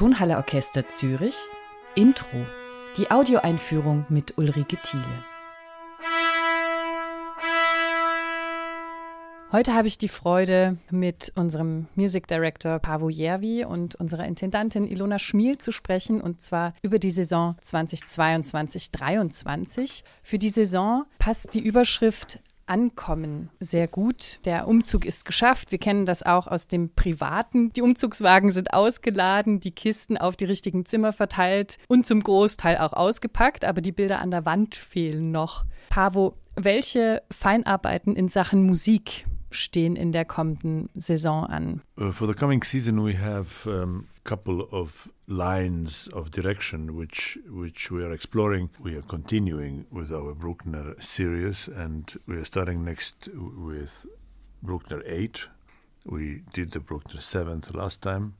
Tonhalle Orchester Zürich Intro. Die Audioeinführung mit Ulrike Thiele. Heute habe ich die Freude, mit unserem Music Director Pavo Järvi und unserer Intendantin Ilona Schmiel zu sprechen, und zwar über die Saison 2022-23. Für die Saison passt die Überschrift Ankommen sehr gut. Der Umzug ist geschafft. Wir kennen das auch aus dem Privaten. Die Umzugswagen sind ausgeladen, die Kisten auf die richtigen Zimmer verteilt und zum Großteil auch ausgepackt, aber die Bilder an der Wand fehlen noch. Pavo, welche Feinarbeiten in Sachen Musik stehen in der kommenden Saison an? Uh, for the coming season we have um, couple of lines of direction which which we are exploring. We are continuing with our Bruckner series and we are starting next with Bruckner 8. We did the Bruckner 7th last time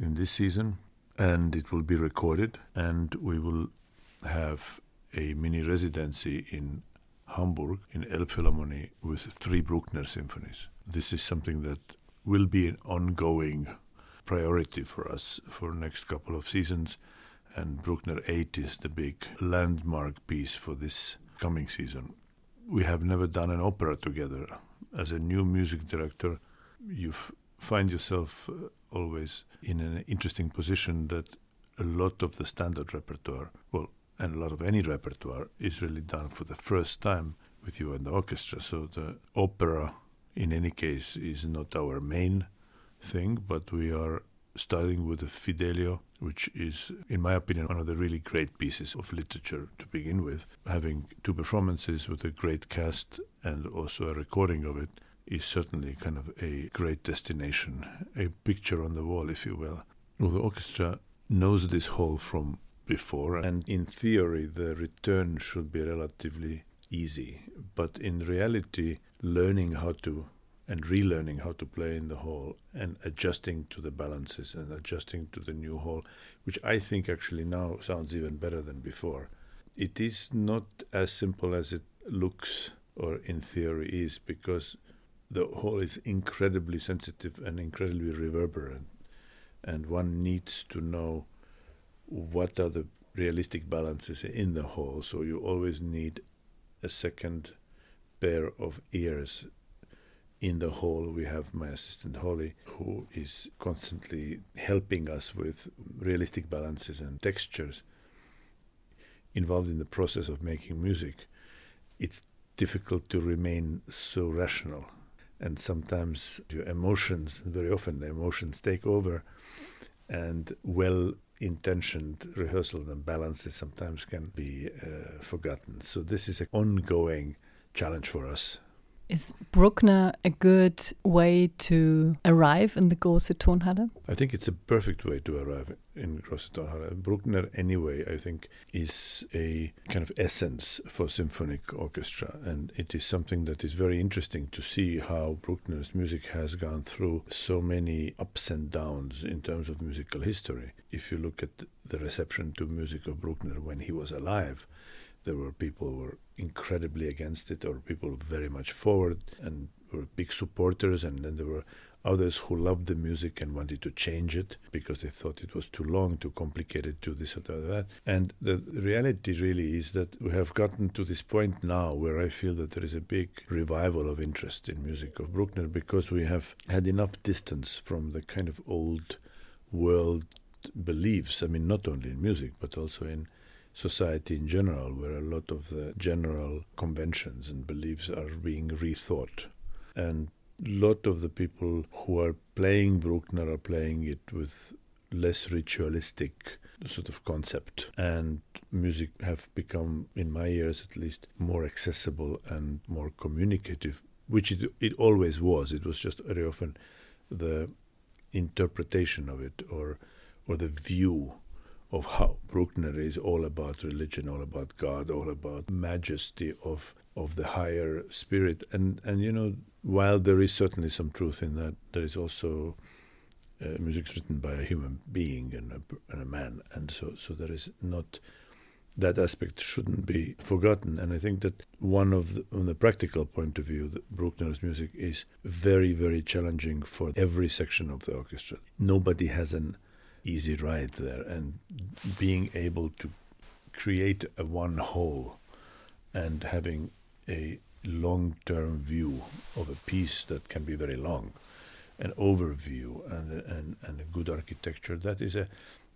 in this season and it will be recorded and we will have a mini residency in Hamburg in Elbphilharmonie with three Bruckner symphonies. This is something that will be an ongoing priority for us for next couple of seasons. And Bruckner 8 is the big landmark piece for this coming season. We have never done an opera together. As a new music director, you find yourself uh, always in an interesting position that a lot of the standard repertoire, well, and a lot of any repertoire is really done for the first time with you and the orchestra. So the opera, in any case, is not our main thing, but we are starting with the Fidelio, which is, in my opinion, one of the really great pieces of literature to begin with. Having two performances with a great cast and also a recording of it is certainly kind of a great destination, a picture on the wall, if you will. Well, the orchestra knows this hall from before, and in theory, the return should be relatively easy. But in reality, learning how to and relearning how to play in the hall and adjusting to the balances and adjusting to the new hall, which I think actually now sounds even better than before. It is not as simple as it looks or in theory is because the hall is incredibly sensitive and incredibly reverberant, and one needs to know what are the realistic balances in the hall. So you always need a second pair of ears in the hall. We have my assistant Holly, who is constantly helping us with realistic balances and textures. Involved in the process of making music, it's difficult to remain so rational. And sometimes your emotions, very often the emotions take over, and well intentioned rehearsal and balances sometimes can be uh, forgotten. So this is an ongoing challenge for us. Is Bruckner a good way to arrive in the Große Tonhalle? I think it's a perfect way to arrive in Große Tonhalle. Bruckner, anyway, I think, is a kind of essence for symphonic orchestra, and it is something that is very interesting to see how Bruckner's music has gone through so many ups and downs in terms of musical history. If you look at the reception to music of Bruckner when he was alive, there were people who were incredibly against it, or people very much forward and were big supporters, and then there were others who loved the music and wanted to change it because they thought it was too long, too complicated, too this or that. And the reality really is that we have gotten to this point now where I feel that there is a big revival of interest in music of Bruckner because we have had enough distance from the kind of old world beliefs. I mean, not only in music, but also in society in general, where a lot of the general conventions and beliefs are being rethought. And a lot of the people who are playing Bruckner are playing it with less ritualistic sort of concept and music have become in my ears at least more accessible and more communicative which it, it always was it was just very often the interpretation of it or or the view of how Bruckner is all about religion, all about God, all about majesty of of the higher spirit. And and you know, while there is certainly some truth in that, there is also uh, music written by a human being and a, and a man, and so so there is not that aspect shouldn't be forgotten. And I think that one of the, the practical point of view, Bruckner's music is very, very challenging for every section of the orchestra. Nobody has an easy ride there, and being able to create a one whole and having a long-term view of a piece that can be very long, an overview and and, and a good architecture. That is a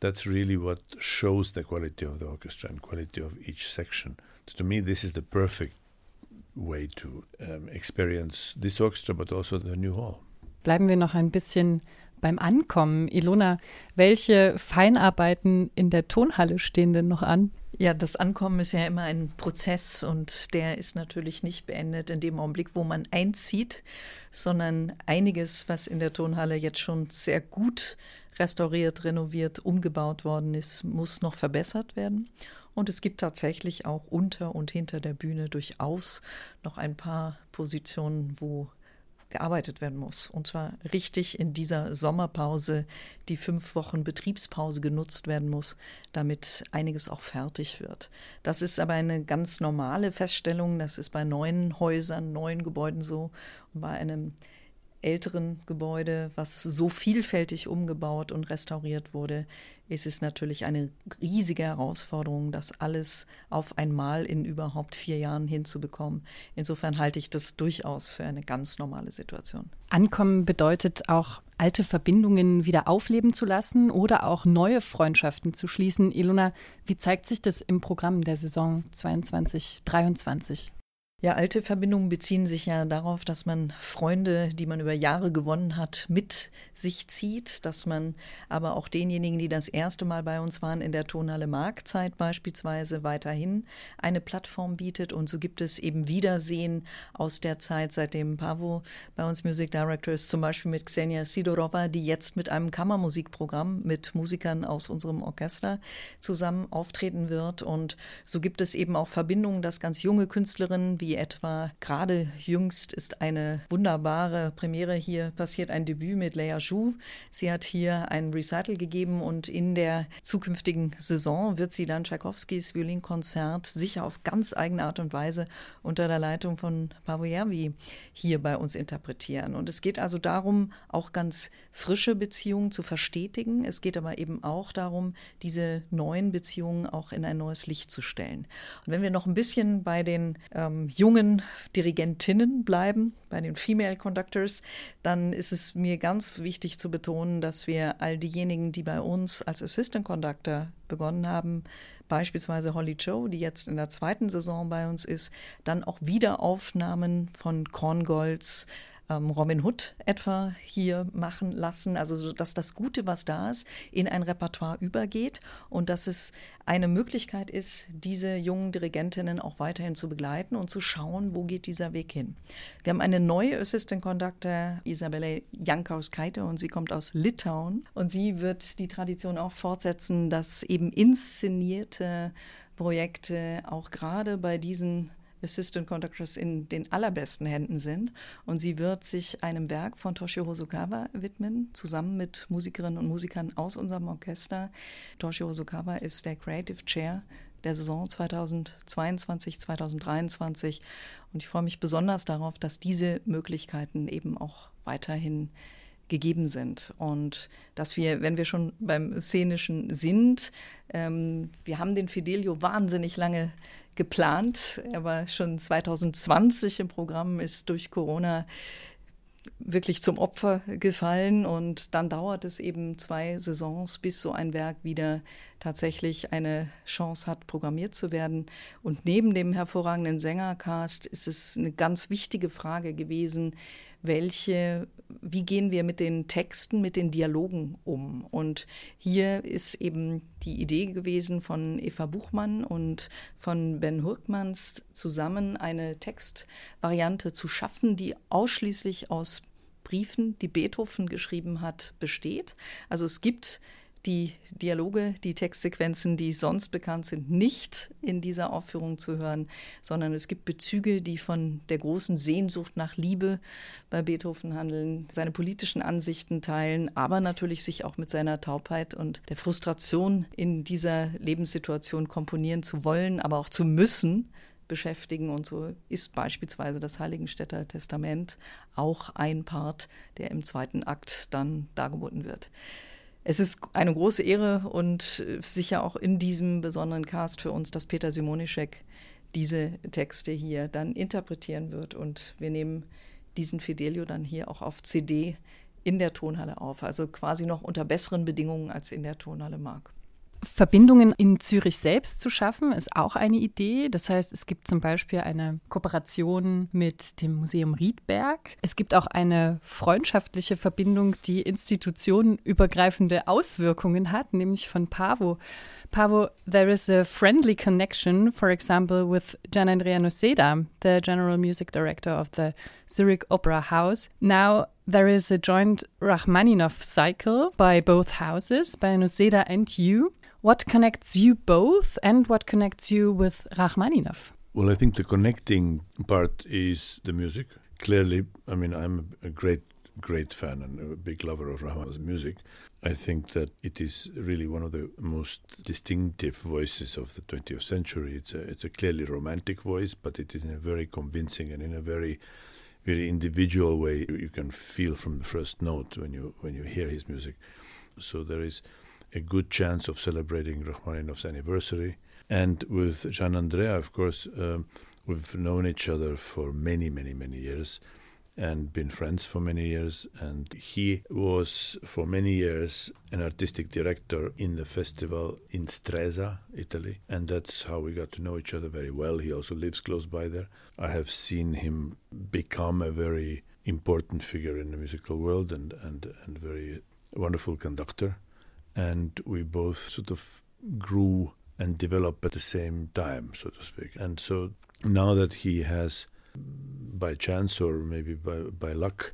that's really what shows the quality of the orchestra and quality of each section. To me, this is the perfect way to um, experience this orchestra, but also the new hall. Bleiben wir noch ein bisschen beim Ankommen. Ilona, welche Feinarbeiten in der Tonhalle stehen denn noch an? Ja, das Ankommen ist ja immer ein Prozess und der ist natürlich nicht beendet in dem Augenblick, wo man einzieht, sondern einiges, was in der Tonhalle jetzt schon sehr gut restauriert, renoviert, umgebaut worden ist, muss noch verbessert werden. Und es gibt tatsächlich auch unter und hinter der Bühne durchaus noch ein paar Positionen, wo gearbeitet werden muss. Und zwar richtig in dieser Sommerpause, die fünf Wochen Betriebspause genutzt werden muss, damit einiges auch fertig wird. Das ist aber eine ganz normale Feststellung. Das ist bei neuen Häusern, neuen Gebäuden so. Und bei einem älteren Gebäude, was so vielfältig umgebaut und restauriert wurde, ist es natürlich eine riesige Herausforderung, das alles auf einmal in überhaupt vier Jahren hinzubekommen. Insofern halte ich das durchaus für eine ganz normale Situation. Ankommen bedeutet auch, alte Verbindungen wieder aufleben zu lassen oder auch neue Freundschaften zu schließen. Ilona, wie zeigt sich das im Programm der Saison 22-23? Ja, alte Verbindungen beziehen sich ja darauf, dass man Freunde, die man über Jahre gewonnen hat, mit sich zieht, dass man aber auch denjenigen, die das erste Mal bei uns waren, in der Tonhalle Marktzeit beispielsweise weiterhin eine Plattform bietet. Und so gibt es eben Wiedersehen aus der Zeit, seitdem Pavo bei uns Music Director ist, zum Beispiel mit Xenia Sidorova, die jetzt mit einem Kammermusikprogramm mit Musikern aus unserem Orchester zusammen auftreten wird. Und so gibt es eben auch Verbindungen, dass ganz junge Künstlerinnen wie etwa gerade jüngst ist eine wunderbare Premiere hier passiert, ein Debüt mit Leia Zhu. Sie hat hier ein Recital gegeben und in der zukünftigen Saison wird sie dann Tchaikovskis Violinkonzert sicher auf ganz eigene Art und Weise unter der Leitung von Pavojervi hier bei uns interpretieren. Und es geht also darum, auch ganz frische Beziehungen zu verstetigen. Es geht aber eben auch darum, diese neuen Beziehungen auch in ein neues Licht zu stellen. Und wenn wir noch ein bisschen bei den ähm, jungen Dirigentinnen bleiben, bei den Female Conductors, dann ist es mir ganz wichtig zu betonen, dass wir all diejenigen, die bei uns als Assistant Conductor begonnen haben, beispielsweise Holly Joe, die jetzt in der zweiten Saison bei uns ist, dann auch Wiederaufnahmen von Korngolds ähm, Robin Hood etwa hier machen lassen. Also, dass das Gute, was da ist, in ein Repertoire übergeht und dass es eine Möglichkeit ist, diese jungen Dirigentinnen auch weiterhin zu begleiten und zu schauen, wo geht dieser Weg hin. Wir haben eine neue Assistant Conductor, Isabelle Jankauskaite, und sie kommt aus Litauen. Und sie wird die Tradition auch fortsetzen, dass eben inszenierte Projekte auch gerade bei diesen Assistant Conductress in den allerbesten Händen sind. Und sie wird sich einem Werk von Toshio Hosokawa widmen, zusammen mit Musikerinnen und Musikern aus unserem Orchester. Toshio Hosokawa ist der Creative Chair der Saison 2022, 2023. Und ich freue mich besonders darauf, dass diese Möglichkeiten eben auch weiterhin gegeben sind. Und dass wir, wenn wir schon beim Szenischen sind, ähm, wir haben den Fidelio wahnsinnig lange geplant. Er war schon 2020 im Programm, ist durch Corona wirklich zum Opfer gefallen und dann dauert es eben zwei Saisons, bis so ein Werk wieder tatsächlich eine Chance hat, programmiert zu werden. Und neben dem hervorragenden Sängercast ist es eine ganz wichtige Frage gewesen, welche, wie gehen wir mit den Texten, mit den Dialogen um? Und hier ist eben die Idee gewesen von Eva Buchmann und von Ben Hurkmans zusammen eine Textvariante zu schaffen, die ausschließlich aus Briefen, die Beethoven geschrieben hat, besteht. Also es gibt die Dialoge, die Textsequenzen, die sonst bekannt sind, nicht in dieser Aufführung zu hören, sondern es gibt Bezüge, die von der großen Sehnsucht nach Liebe bei Beethoven handeln, seine politischen Ansichten teilen, aber natürlich sich auch mit seiner Taubheit und der Frustration in dieser Lebenssituation komponieren zu wollen, aber auch zu müssen, beschäftigen. Und so ist beispielsweise das Heiligenstädter Testament auch ein Part, der im zweiten Akt dann dargeboten wird. Es ist eine große Ehre und sicher auch in diesem besonderen Cast für uns, dass Peter Simonischek diese Texte hier dann interpretieren wird. Und wir nehmen diesen Fidelio dann hier auch auf CD in der Tonhalle auf. Also quasi noch unter besseren Bedingungen als in der Tonhalle Mark. Verbindungen in Zürich selbst zu schaffen, ist auch eine Idee. Das heißt, es gibt zum Beispiel eine Kooperation mit dem Museum Riedberg. Es gibt auch eine freundschaftliche Verbindung, die institutionenübergreifende Auswirkungen hat, nämlich von Pavo. Pavo, there is a friendly connection, for example, with Gian Andrea Noceda, the General Music Director of the Zurich Opera House. Now, there is a joint Rachmaninoff cycle by both houses, by Noceda and you. What connects you both and what connects you with Rachmaninoff? Well, I think the connecting part is the music. Clearly, I mean, I'm a great, great fan and a big lover of Rachmaninoff's music. I think that it is really one of the most distinctive voices of the 20th century. It's a, it's a clearly romantic voice, but it is in a very convincing and in a very, very individual way. You can feel from the first note when you when you hear his music. So there is a good chance of celebrating Rachmaninoff's anniversary. And with Gian Andrea, of course, um, we've known each other for many, many, many years and been friends for many years. And he was for many years an artistic director in the festival in Stresa, Italy. And that's how we got to know each other very well. He also lives close by there. I have seen him become a very important figure in the musical world and, and, and very wonderful conductor and we both sort of grew and developed at the same time, so to speak. And so now that he has, by chance or maybe by, by luck,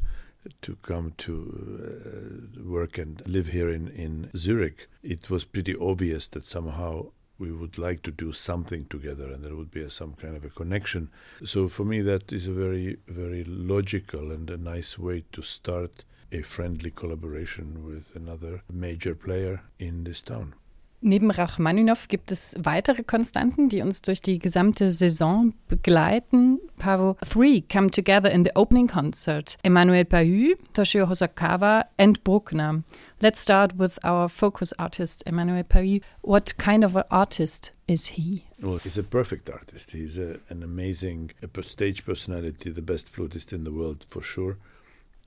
to come to uh, work and live here in, in Zurich, it was pretty obvious that somehow we would like to do something together and there would be a, some kind of a connection. So for me, that is a very, very logical and a nice way to start a friendly collaboration with another major player in this town. Neben Rachmaninow gibt es weitere Konstanten, die uns durch die gesamte Saison begleiten. Pavo, three come together in the opening concert. Emmanuel Pahü, Toshio Hosokawa and Bruckner. Let's start with our focus artist, Emmanuel Pahü. What kind of an artist is he? Well, he's a perfect artist. He's a, an amazing a stage personality, the best flutist in the world for sure.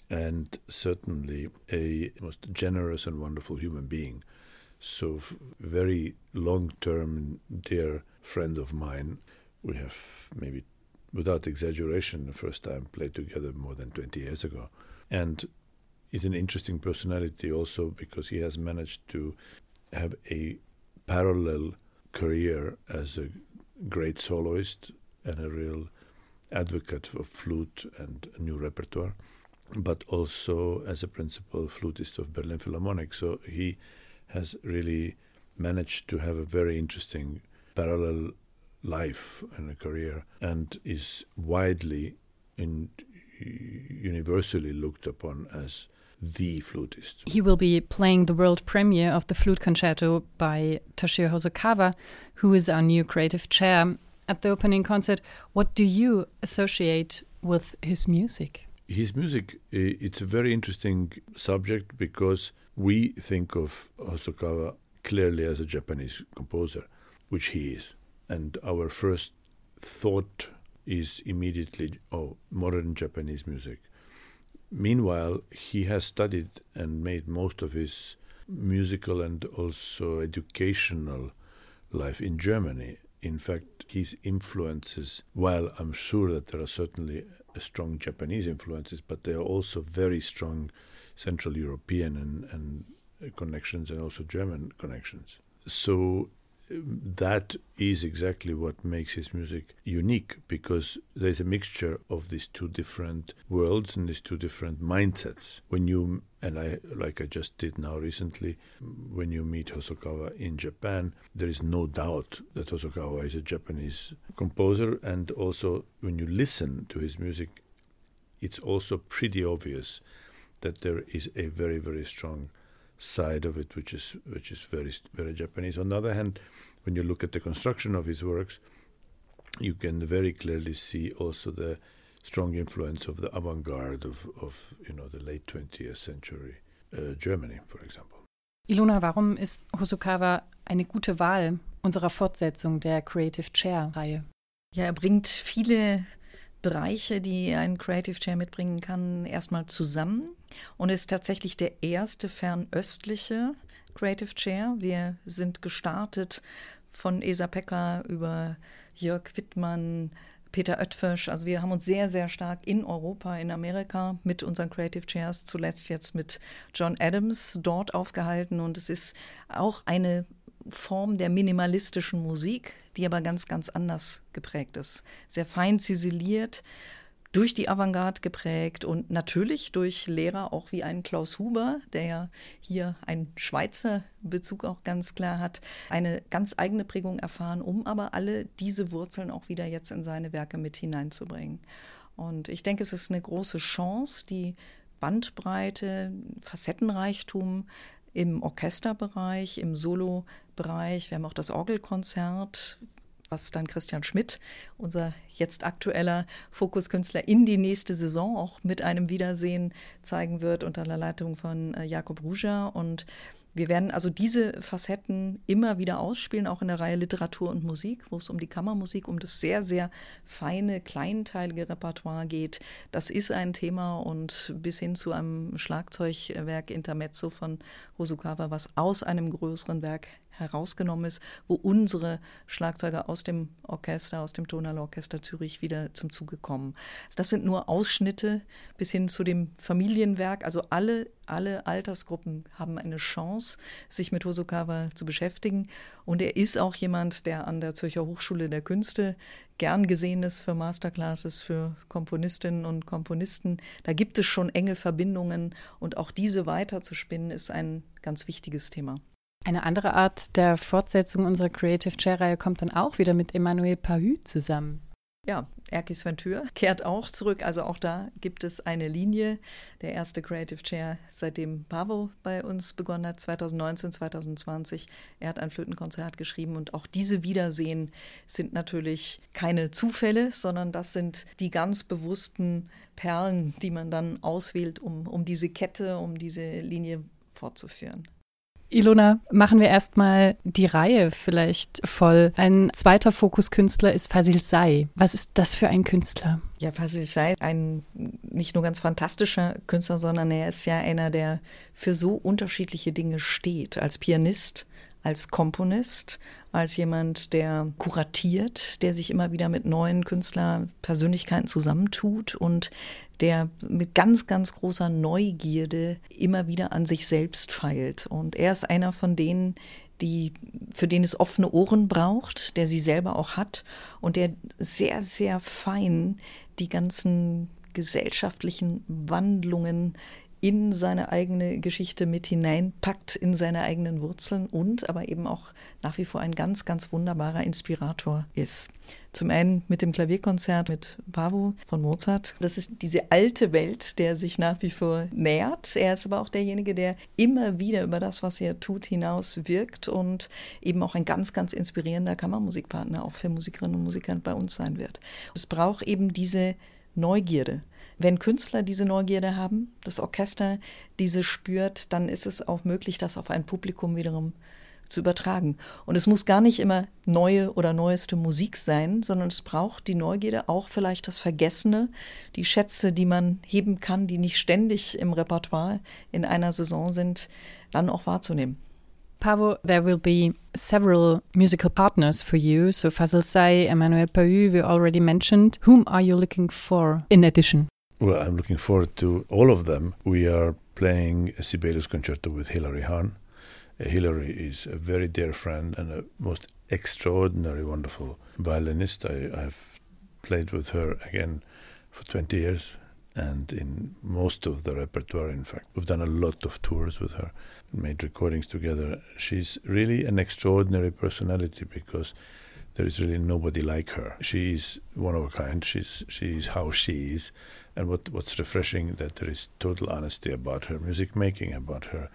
And certainly a most generous and wonderful human being. So, very long term, dear friend of mine. We have maybe, without exaggeration, the first time played together more than 20 years ago. And is an interesting personality also because he has managed to have a parallel career as a great soloist and a real advocate of flute and new repertoire but also as a principal flutist of Berlin Philharmonic. So he has really managed to have a very interesting parallel life and a career and is widely and universally looked upon as the flutist. He will be playing the world premiere of the flute concerto by Toshio Hosokawa, who is our new creative chair at the opening concert. What do you associate with his music? His music eh, it's a very interesting subject because we think of Hosokawa clearly as a Japanese composer, which he is, and our first thought is immediately oh modern Japanese music. Meanwhile, he has studied and made most of his musical and also educational life in Germany. In fact, his influences, while I'm sure that there are certainly strong Japanese influences, but there are also very strong Central European and, and connections and also German connections. So that is exactly what makes his music unique because there's a mixture of these two different worlds and these two different mindsets. When you and I, like I just did now recently, when you meet Hosokawa in Japan, there is no doubt that Hosokawa is a Japanese composer, and also when you listen to his music, it's also pretty obvious that there is a very, very strong side of it, which is which is very very Japanese. On the other hand, when you look at the construction of his works, you can very clearly see also the strong influence of the avant-garde of, of you know the late 20th century uh, Germany, for example. Ilona, warum ist Hosokawa eine gute Wahl unserer Fortsetzung der Creative Chair-Reihe? Ja, er bringt viele Bereiche, die ein Creative Chair mitbringen kann, erstmal zusammen und ist tatsächlich der erste fernöstliche Creative Chair. Wir sind gestartet von Esa Pecker über Jörg Wittmann, Peter Oetfisch. Also wir haben uns sehr, sehr stark in Europa, in Amerika mit unseren Creative Chairs, zuletzt jetzt mit John Adams dort aufgehalten. Und es ist auch eine Form der minimalistischen Musik, die aber ganz, ganz anders geprägt ist. Sehr fein ziseliert, durch die Avantgarde geprägt und natürlich durch Lehrer auch wie einen Klaus Huber, der ja hier einen Schweizer Bezug auch ganz klar hat, eine ganz eigene Prägung erfahren, um aber alle diese Wurzeln auch wieder jetzt in seine Werke mit hineinzubringen. Und ich denke, es ist eine große Chance, die Bandbreite, Facettenreichtum im Orchesterbereich, im Solobereich. Wir haben auch das Orgelkonzert was dann Christian Schmidt, unser jetzt aktueller Fokuskünstler, in die nächste Saison auch mit einem Wiedersehen zeigen wird unter der Leitung von äh, Jakob Ruja. Und wir werden also diese Facetten immer wieder ausspielen, auch in der Reihe Literatur und Musik, wo es um die Kammermusik, um das sehr, sehr feine, kleinteilige Repertoire geht. Das ist ein Thema und bis hin zu einem Schlagzeugwerk Intermezzo von Hosokawa, was aus einem größeren Werk herausgenommen ist, wo unsere Schlagzeuger aus dem Orchester, aus dem Tonalorchester Zürich wieder zum Zuge kommen. Das sind nur Ausschnitte bis hin zu dem Familienwerk. Also alle, alle Altersgruppen haben eine Chance, sich mit Hosokawa zu beschäftigen. Und er ist auch jemand, der an der Zürcher Hochschule der Künste gern gesehen ist für Masterclasses für Komponistinnen und Komponisten. Da gibt es schon enge Verbindungen und auch diese weiterzuspinnen ist ein ganz wichtiges Thema. Eine andere Art der Fortsetzung unserer Creative Chair-Reihe kommt dann auch wieder mit Emmanuel Pahü zusammen. Ja, Erkis Ventur kehrt auch zurück. Also auch da gibt es eine Linie. Der erste Creative Chair, seitdem Pavo bei uns begonnen hat, 2019, 2020. Er hat ein Flötenkonzert geschrieben und auch diese Wiedersehen sind natürlich keine Zufälle, sondern das sind die ganz bewussten Perlen, die man dann auswählt, um, um diese Kette, um diese Linie fortzuführen. Ilona, machen wir erstmal die Reihe vielleicht voll. Ein zweiter Fokuskünstler ist Fasil Say. Was ist das für ein Künstler? Ja, Fasil Say, ein nicht nur ganz fantastischer Künstler, sondern er ist ja einer, der für so unterschiedliche Dinge steht. Als Pianist, als Komponist, als jemand, der kuratiert, der sich immer wieder mit neuen Künstlerpersönlichkeiten zusammentut und der mit ganz, ganz großer Neugierde immer wieder an sich selbst feilt. Und er ist einer von denen, die, für den es offene Ohren braucht, der sie selber auch hat und der sehr, sehr fein die ganzen gesellschaftlichen Wandlungen in seine eigene Geschichte mit hineinpackt, in seine eigenen Wurzeln und aber eben auch nach wie vor ein ganz, ganz wunderbarer Inspirator ist. Zum einen mit dem Klavierkonzert mit Pavo von Mozart. Das ist diese alte Welt, der sich nach wie vor nähert. Er ist aber auch derjenige, der immer wieder über das, was er tut, hinaus wirkt und eben auch ein ganz, ganz inspirierender Kammermusikpartner auch für Musikerinnen und Musiker bei uns sein wird. Es braucht eben diese Neugierde, wenn Künstler diese Neugierde haben, das Orchester diese spürt, dann ist es auch möglich, das auf ein Publikum wiederum zu übertragen. Und es muss gar nicht immer neue oder neueste Musik sein, sondern es braucht die Neugierde, auch vielleicht das Vergessene, die Schätze, die man heben kann, die nicht ständig im Repertoire in einer Saison sind, dann auch wahrzunehmen. Pavo, there will be several musical partners for you. So Fazil Say, Emmanuel Pahü, we already mentioned. Whom are you looking for in addition? Well, I'm looking forward to all of them. We are playing a Sibelius concerto with Hilary Hahn. Uh, Hilary is a very dear friend and a most extraordinary, wonderful violinist. I, have played with her again for 20 years and in most of the repertoire, in fact. We've done a lot of tours with her, made recordings together. She's really an extraordinary personality because there is really nobody like her. She is one of a kind. She's she is how she is, and what what's refreshing that there is total honesty about her music making, about her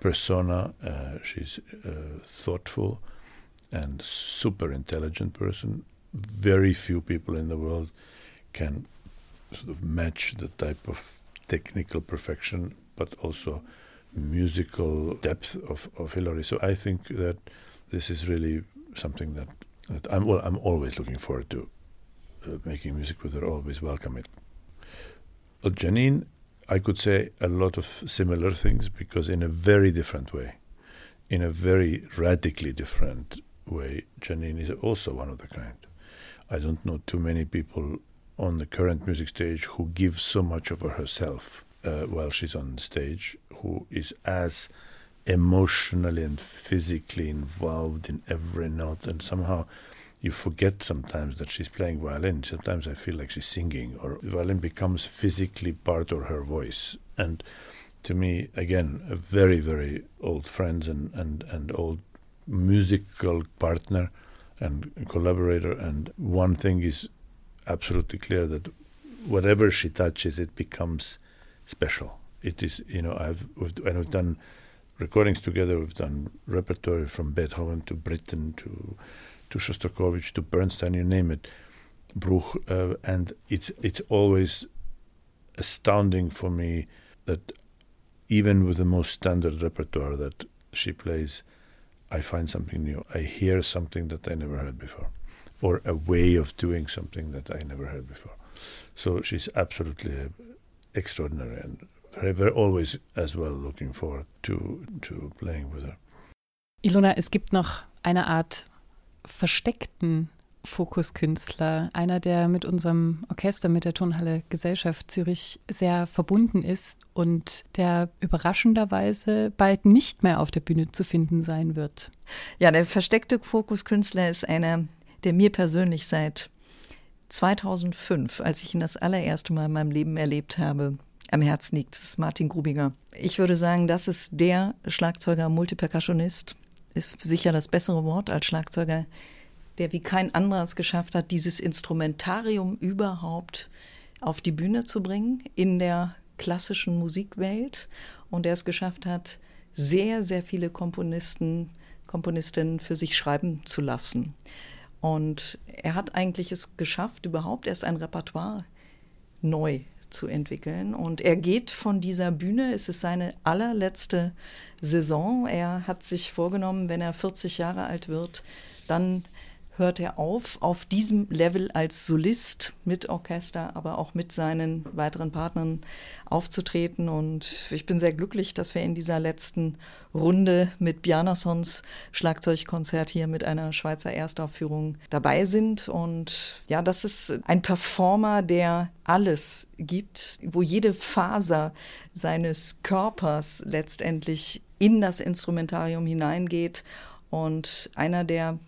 persona. Uh, she's a thoughtful and super intelligent person. Very few people in the world can sort of match the type of technical perfection, but also musical depth of, of Hillary. So I think that this is really something that, that I'm well, I'm always looking forward to uh, making music with her. Always welcome it. Janine, I could say a lot of similar things because in a very different way, in a very radically different way, Janine is also one of the kind. I don't know too many people on the current music stage who give so much of herself uh, while she's on stage, who is as emotionally and physically involved in every note, and somehow you forget sometimes that she's playing violin. Sometimes I feel like she's singing, or violin becomes physically part of her voice. And to me, again, a very, very old friend and, and, and old musical partner and collaborator. And one thing is absolutely clear that whatever she touches, it becomes special. It is, you know, I've we've, and we've done recordings together. We've done repertoire from Beethoven to Britten to to Shostakovich to Bernstein, you name it, Bruch, uh, and it's it's always astounding for me that even with the most standard repertoire that she plays, I find something new. I hear something that I never heard before, or a way of doing something that I never heard before. So she's absolutely extraordinary and very, very always as well looking forward to, to playing with her. Ilona, es gibt noch eine Art versteckten Fokuskünstler, einer, der mit unserem Orchester, mit der Tonhalle Gesellschaft Zürich sehr verbunden ist und der überraschenderweise bald nicht mehr auf der Bühne zu finden sein wird. Ja, der versteckte Fokuskünstler ist einer, der mir persönlich seit 2005, als ich ihn das allererste Mal in meinem Leben erlebt habe, am Herzen liegt. Das ist Martin Grubinger. Ich würde sagen, das ist der Schlagzeuger, Multipercussionist, ist sicher das bessere Wort als Schlagzeuger, der wie kein anderer es geschafft hat, dieses Instrumentarium überhaupt auf die Bühne zu bringen in der klassischen Musikwelt und der es geschafft hat, sehr, sehr viele Komponisten, Komponistinnen für sich schreiben zu lassen. Und er hat eigentlich es geschafft, überhaupt erst ein Repertoire neu zu entwickeln. Und er geht von dieser Bühne, es ist seine allerletzte Saison. Er hat sich vorgenommen, wenn er 40 Jahre alt wird, dann hört er auf, auf diesem Level als Solist mit Orchester, aber auch mit seinen weiteren Partnern aufzutreten. Und ich bin sehr glücklich, dass wir in dieser letzten Runde mit Bjarnasons Schlagzeugkonzert hier mit einer Schweizer Erstaufführung dabei sind. Und ja, das ist ein Performer, der alles gibt, wo jede Faser seines Körpers letztendlich in das Instrumentarium hineingeht. Und einer, der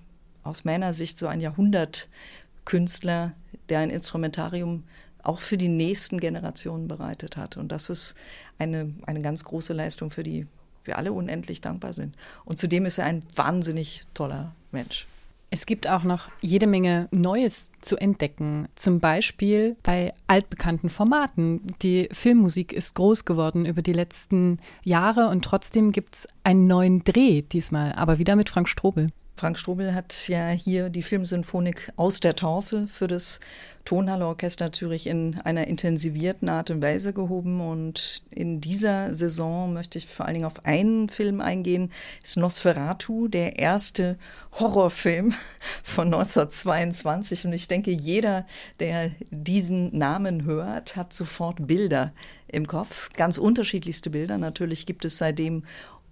aus meiner Sicht so ein Jahrhundertkünstler, der ein Instrumentarium auch für die nächsten Generationen bereitet hat. Und das ist eine, eine ganz große Leistung, für die wir alle unendlich dankbar sind. Und zudem ist er ein wahnsinnig toller Mensch. Es gibt auch noch jede Menge Neues zu entdecken. Zum Beispiel bei altbekannten Formaten. Die Filmmusik ist groß geworden über die letzten Jahre und trotzdem gibt es einen neuen Dreh diesmal, aber wieder mit Frank Strobel. Frank Strobel hat ja hier die Filmsymphonik aus der Taufe für das Tonhalle Orchester Zürich in einer intensivierten Art und Weise gehoben. Und in dieser Saison möchte ich vor allen Dingen auf einen Film eingehen. ist Nosferatu, der erste Horrorfilm von 1922. Und ich denke, jeder, der diesen Namen hört, hat sofort Bilder im Kopf. Ganz unterschiedlichste Bilder. Natürlich gibt es seitdem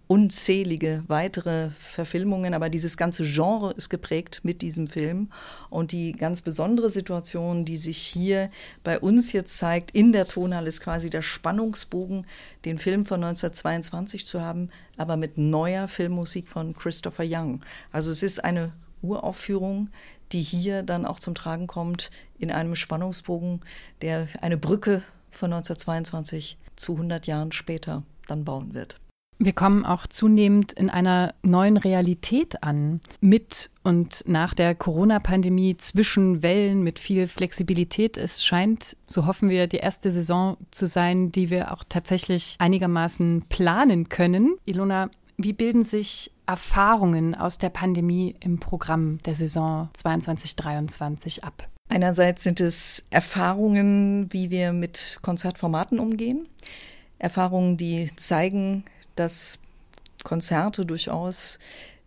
unzählige weitere Verfilmungen, aber dieses ganze Genre ist geprägt mit diesem Film. Und die ganz besondere Situation, die sich hier bei uns jetzt zeigt, in der Tonhalle, ist quasi der Spannungsbogen, den Film von 1922 zu haben, aber mit neuer Filmmusik von Christopher Young. Also es ist eine Uraufführung, die hier dann auch zum Tragen kommt in einem Spannungsbogen, der eine Brücke von 1922 zu 100 Jahren später dann bauen wird. Wir kommen auch zunehmend in einer neuen Realität an, mit und nach der Corona-Pandemie zwischen Wellen mit viel Flexibilität. Es scheint, so hoffen wir, die erste Saison zu sein, die wir auch tatsächlich einigermaßen planen können. Ilona, wie bilden sich Erfahrungen aus der Pandemie im Programm der Saison 22-23 ab? Einerseits sind es Erfahrungen, wie wir mit Konzertformaten umgehen. Erfahrungen, die zeigen, dass Konzerte durchaus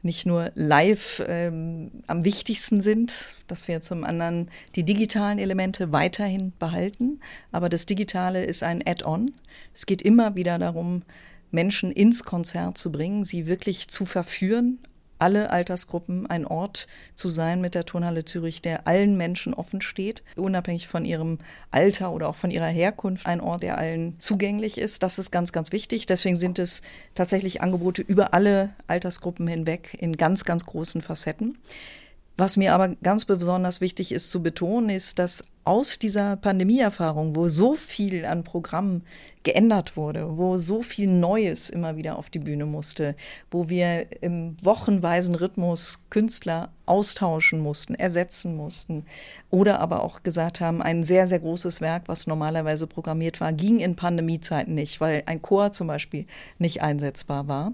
nicht nur live ähm, am wichtigsten sind, dass wir zum anderen die digitalen Elemente weiterhin behalten, aber das Digitale ist ein Add-on. Es geht immer wieder darum, Menschen ins Konzert zu bringen, sie wirklich zu verführen, alle Altersgruppen ein Ort zu sein mit der Turnhalle Zürich, der allen Menschen offen steht, unabhängig von ihrem Alter oder auch von ihrer Herkunft, ein Ort, der allen zugänglich ist. Das ist ganz, ganz wichtig. Deswegen sind es tatsächlich Angebote über alle Altersgruppen hinweg in ganz, ganz großen Facetten. Was mir aber ganz besonders wichtig ist zu betonen, ist, dass aus dieser Pandemieerfahrung, wo so viel an Programmen geändert wurde, wo so viel Neues immer wieder auf die Bühne musste, wo wir im wochenweisen Rhythmus Künstler austauschen mussten, ersetzen mussten oder aber auch gesagt haben, ein sehr, sehr großes Werk, was normalerweise programmiert war, ging in Pandemiezeiten nicht, weil ein Chor zum Beispiel nicht einsetzbar war.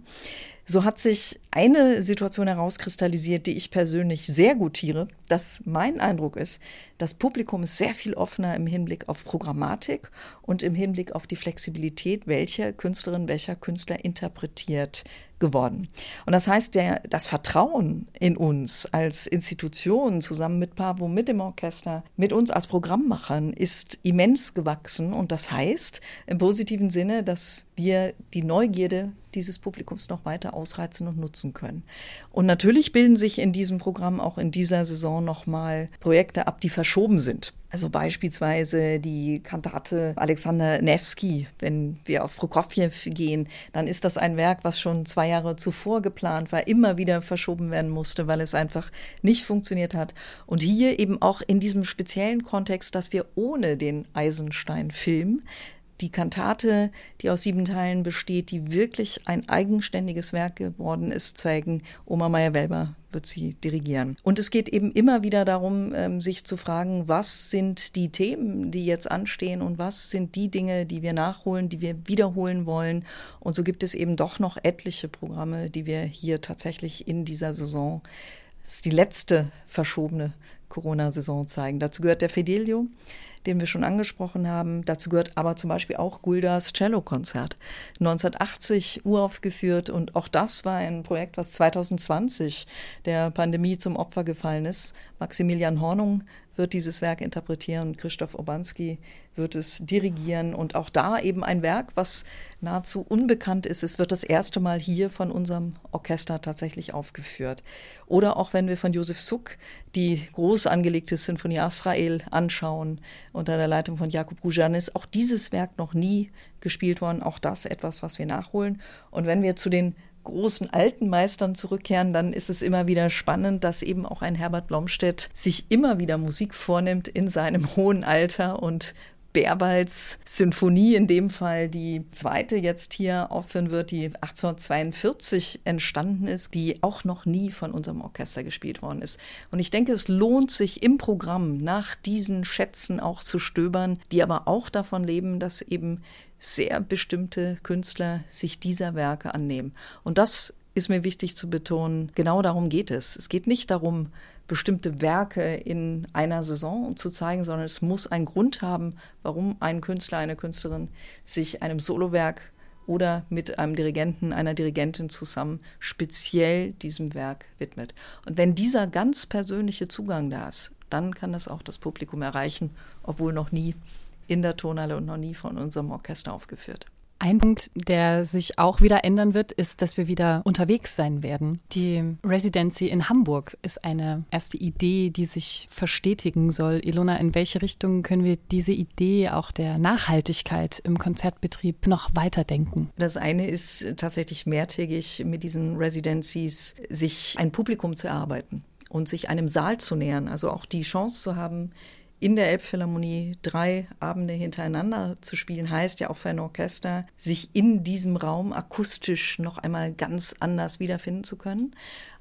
So hat sich eine Situation herauskristallisiert, die ich persönlich sehr gutiere, dass mein Eindruck ist, das Publikum ist sehr viel offener im Hinblick auf Programmatik und im Hinblick auf die Flexibilität, welcher Künstlerin, welcher Künstler interpretiert geworden. Und das heißt, der, das Vertrauen in uns als Institution zusammen mit Pavo, mit dem Orchester, mit uns als Programmmachern ist immens gewachsen. Und das heißt im positiven Sinne, dass wir die Neugierde dieses Publikums noch weiter ausreizen und nutzen können. Und natürlich bilden sich in diesem Programm auch in dieser Saison nochmal Projekte ab, die verschoben sind. Also beispielsweise die Kantate Alexander Nevsky. Wenn wir auf Prokofjew gehen, dann ist das ein Werk, was schon zwei Jahre zuvor geplant war, immer wieder verschoben werden musste, weil es einfach nicht funktioniert hat. Und hier eben auch in diesem speziellen Kontext, dass wir ohne den Eisenstein-Film die Kantate, die aus sieben Teilen besteht, die wirklich ein eigenständiges Werk geworden ist, zeigen. Oma Meyer-Welber wird sie dirigieren. Und es geht eben immer wieder darum, ähm, sich zu fragen, was sind die Themen, die jetzt anstehen und was sind die Dinge, die wir nachholen, die wir wiederholen wollen. Und so gibt es eben doch noch etliche Programme, die wir hier tatsächlich in dieser Saison, das ist die letzte verschobene Corona-Saison zeigen. Dazu gehört der Fidelio den wir schon angesprochen haben. Dazu gehört aber zum Beispiel auch Guldas Cello-Konzert, 1980 uraufgeführt und auch das war ein Projekt, was 2020 der Pandemie zum Opfer gefallen ist. Maximilian Hornung wird dieses Werk interpretieren, Christoph Obanski wird es dirigieren und auch da eben ein Werk, was nahezu unbekannt ist. Es wird das erste Mal hier von unserem Orchester tatsächlich aufgeführt. Oder auch wenn wir von Josef Suk die groß angelegte Sinfonie Israel anschauen unter der Leitung von Jakub Gujanis, auch dieses Werk noch nie gespielt worden. Auch das etwas, was wir nachholen. Und wenn wir zu den großen alten Meistern zurückkehren, dann ist es immer wieder spannend, dass eben auch ein Herbert Blomstedt sich immer wieder Musik vornimmt in seinem hohen Alter und Berwalds Sinfonie in dem Fall die zweite jetzt hier aufführen wird, die 1842 entstanden ist, die auch noch nie von unserem Orchester gespielt worden ist. Und ich denke, es lohnt sich im Programm nach diesen Schätzen auch zu stöbern, die aber auch davon leben, dass eben sehr bestimmte Künstler sich dieser Werke annehmen. Und das ist mir wichtig zu betonen, genau darum geht es. Es geht nicht darum, bestimmte Werke in einer Saison zu zeigen, sondern es muss einen Grund haben, warum ein Künstler, eine Künstlerin sich einem Solowerk oder mit einem Dirigenten, einer Dirigentin zusammen speziell diesem Werk widmet. Und wenn dieser ganz persönliche Zugang da ist, dann kann das auch das Publikum erreichen, obwohl noch nie in der Tonhalle und noch nie von unserem Orchester aufgeführt. Ein Punkt, der sich auch wieder ändern wird, ist, dass wir wieder unterwegs sein werden. Die Residency in Hamburg ist eine erste Idee, die sich verstetigen soll. Ilona, in welche Richtung können wir diese Idee auch der Nachhaltigkeit im Konzertbetrieb noch weiterdenken? Das eine ist tatsächlich mehrtägig mit diesen Residencies sich ein Publikum zu erarbeiten und sich einem Saal zu nähern. Also auch die Chance zu haben, in der Elbphilharmonie drei Abende hintereinander zu spielen, heißt ja auch für ein Orchester, sich in diesem Raum akustisch noch einmal ganz anders wiederfinden zu können.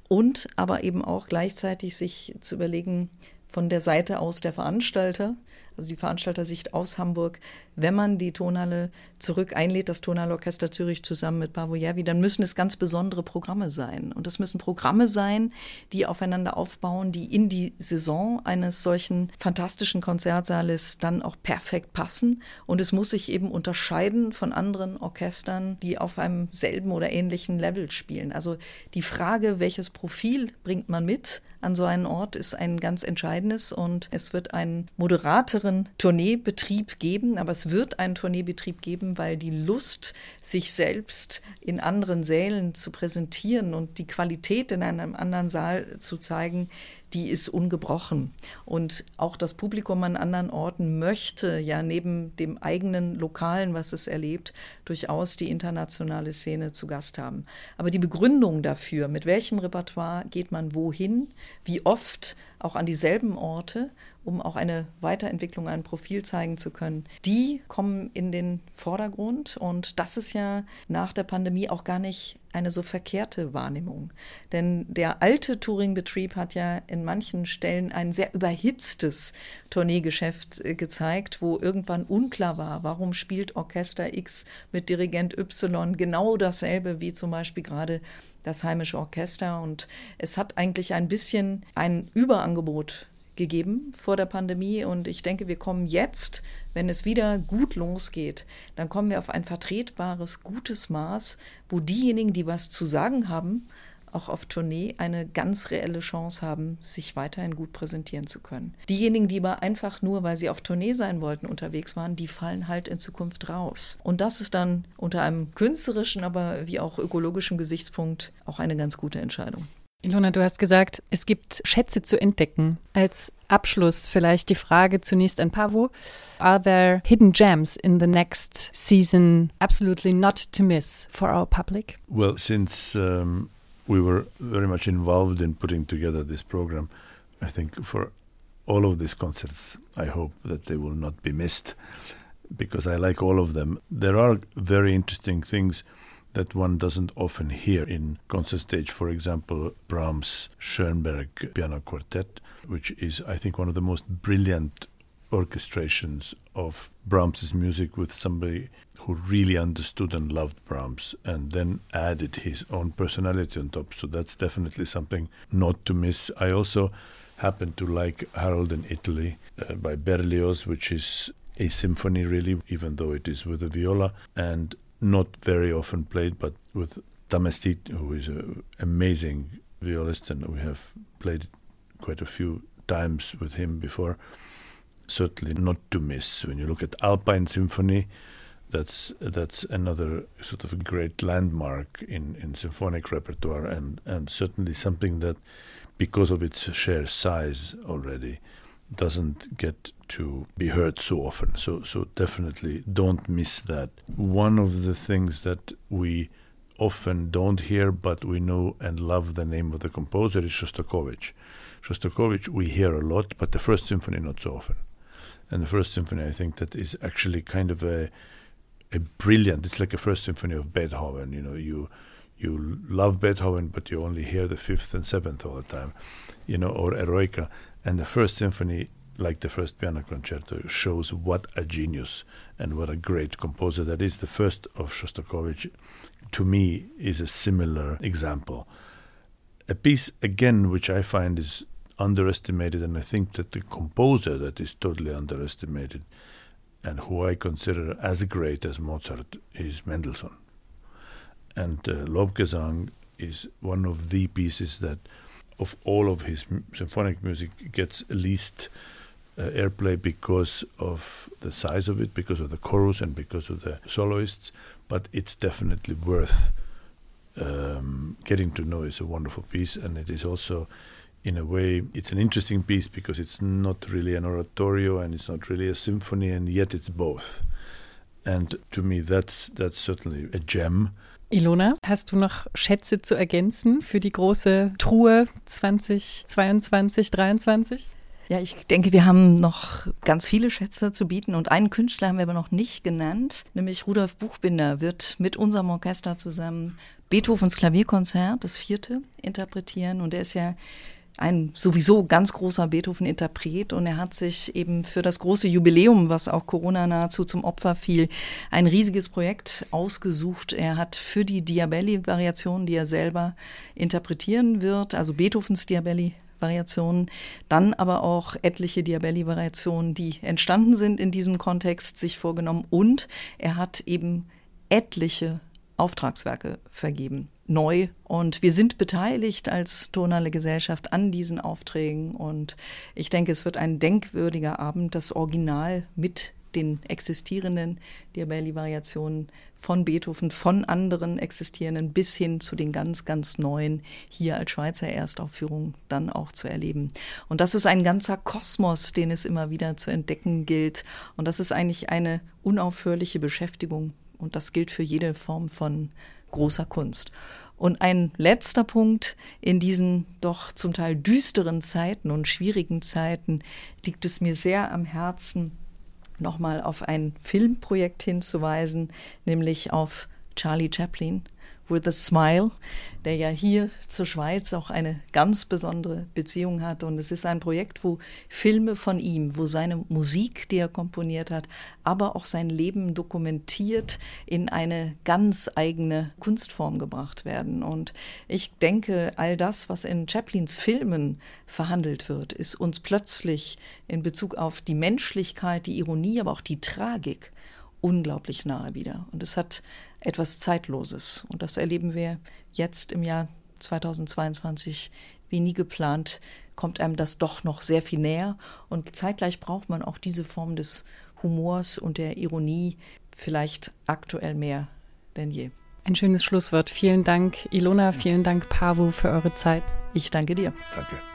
Und aber eben auch gleichzeitig sich zu überlegen, von der Seite aus der Veranstalter, also die Veranstaltersicht aus Hamburg, wenn man die Tonhalle zurück einlädt, das Tonhalleorchester Zürich zusammen mit Bavoyevi, dann müssen es ganz besondere Programme sein. Und es müssen Programme sein, die aufeinander aufbauen, die in die Saison eines solchen fantastischen Konzertsaales dann auch perfekt passen. Und es muss sich eben unterscheiden von anderen Orchestern, die auf einem selben oder ähnlichen Level spielen. Also die Frage, welches Profil bringt man mit an so einen Ort, ist ein ganz entscheidendes. Und es wird einen moderateren Tourneebetrieb geben, aber es wird einen Tourneebetrieb geben, weil die Lust, sich selbst in anderen Sälen zu präsentieren und die Qualität in einem anderen Saal zu zeigen, die ist ungebrochen. Und auch das Publikum an anderen Orten möchte ja neben dem eigenen Lokalen, was es erlebt, durchaus die internationale Szene zu Gast haben. Aber die Begründung dafür, mit welchem Repertoire geht man wohin, wie oft auch an dieselben Orte um auch eine Weiterentwicklung, ein Profil zeigen zu können, die kommen in den Vordergrund. Und das ist ja nach der Pandemie auch gar nicht eine so verkehrte Wahrnehmung. Denn der alte Touringbetrieb hat ja in manchen Stellen ein sehr überhitztes Tourneegeschäft äh, gezeigt, wo irgendwann unklar war, warum spielt Orchester X mit Dirigent Y genau dasselbe wie zum Beispiel gerade das heimische Orchester. Und es hat eigentlich ein bisschen ein Überangebot gegeben vor der Pandemie und ich denke, wir kommen jetzt, wenn es wieder gut losgeht, dann kommen wir auf ein vertretbares, gutes Maß, wo diejenigen, die was zu sagen haben, auch auf Tournee eine ganz reelle Chance haben, sich weiterhin gut präsentieren zu können. Diejenigen, die aber einfach nur, weil sie auf Tournee sein wollten, unterwegs waren, die fallen halt in Zukunft raus. Und das ist dann unter einem künstlerischen, aber wie auch ökologischen Gesichtspunkt auch eine ganz gute Entscheidung. Ilona, du hast gesagt, es gibt Schätze zu entdecken. Als Abschluss vielleicht die Frage zunächst an Pavo. Are there hidden gems in the next season absolutely not to miss for our public? Well, since um, we were very much involved in putting together this program, I think for all of these concerts, I hope that they will not be missed because I like all of them. There are very interesting things that one doesn't often hear in concert stage. For example, Brahms' Schoenberg Piano Quartet, which is, I think, one of the most brilliant orchestrations of Brahms's music with somebody who really understood and loved Brahms and then added his own personality on top. So that's definitely something not to miss. I also happen to like Harold in Italy uh, by Berlioz, which is a symphony really, even though it is with a viola. And not very often played, but with Tamestit, who is an amazing violist, and we have played quite a few times with him before. Certainly not to miss. When you look at Alpine Symphony, that's that's another sort of great landmark in, in symphonic repertoire, and, and certainly something that, because of its sheer size already, doesn't get to be heard so often. So, so definitely don't miss that. One of the things that we often don't hear, but we know and love the name of the composer is Shostakovich. Shostakovich we hear a lot, but the First Symphony not so often. And the First Symphony, I think that is actually kind of a a brilliant. It's like a First Symphony of Beethoven. You know, you you love Beethoven, but you only hear the fifth and seventh all the time. You know, or Eroica. And the First Symphony like the first piano concerto, shows what a genius and what a great composer that is. The first of Shostakovich, to me, is a similar example. A piece, again, which I find is underestimated, and I think that the composer that is totally underestimated and who I consider as great as Mozart is Mendelssohn. And uh, Lobgesang is one of the pieces that, of all of his symphonic music, gets least uh, airplay because of the size of it, because of the chorus, and because of the soloists. But it's definitely worth um, getting to know. It's a wonderful piece, and it is also, in a way, it's an interesting piece because it's not really an oratorio and it's not really a symphony, and yet it's both. And to me, that's that's certainly a gem. Ilona, hast du noch Schätze zu ergänzen für die große Truhe 2022, 2023? Ja, ich denke, wir haben noch ganz viele Schätze zu bieten und einen Künstler haben wir aber noch nicht genannt, nämlich Rudolf Buchbinder wird mit unserem Orchester zusammen Beethovens Klavierkonzert, das vierte, interpretieren und er ist ja ein sowieso ganz großer Beethoven-Interpret und er hat sich eben für das große Jubiläum, was auch Corona nahezu zum Opfer fiel, ein riesiges Projekt ausgesucht. Er hat für die Diabelli-Variation, die er selber interpretieren wird, also Beethovens Diabelli Variationen, dann aber auch etliche Diabelli-Variationen, die entstanden sind in diesem Kontext, sich vorgenommen und er hat eben etliche Auftragswerke vergeben, neu. Und wir sind beteiligt als tonale Gesellschaft an diesen Aufträgen. Und ich denke, es wird ein denkwürdiger Abend, das Original mit den existierenden Diabelli-Variationen von Beethoven, von anderen existierenden bis hin zu den ganz, ganz neuen hier als Schweizer Erstaufführung dann auch zu erleben. Und das ist ein ganzer Kosmos, den es immer wieder zu entdecken gilt. Und das ist eigentlich eine unaufhörliche Beschäftigung. Und das gilt für jede Form von großer Kunst. Und ein letzter Punkt in diesen doch zum Teil düsteren Zeiten und schwierigen Zeiten liegt es mir sehr am Herzen, nochmal auf ein Filmprojekt hinzuweisen, nämlich auf Charlie Chaplin with a Smile, der ja hier zur Schweiz auch eine ganz besondere Beziehung hat. Und es ist ein Projekt, wo Filme von ihm, wo seine Musik, die er komponiert hat, aber auch sein Leben dokumentiert in eine ganz eigene Kunstform gebracht werden. Und ich denke, all das, was in Chaplins Filmen verhandelt wird, ist uns plötzlich in Bezug auf die Menschlichkeit, die Ironie, aber auch die Tragik unglaublich nahe wieder. Und es hat etwas Zeitloses. Und das erleben wir jetzt im Jahr 2022 wie nie geplant, kommt einem das doch noch sehr viel näher. Und zeitgleich braucht man auch diese Form des Humors und der Ironie vielleicht aktuell mehr denn je. Ein schönes Schlusswort. Vielen Dank, Ilona. Vielen Dank, Pavu, für eure Zeit. Ich danke dir. Danke.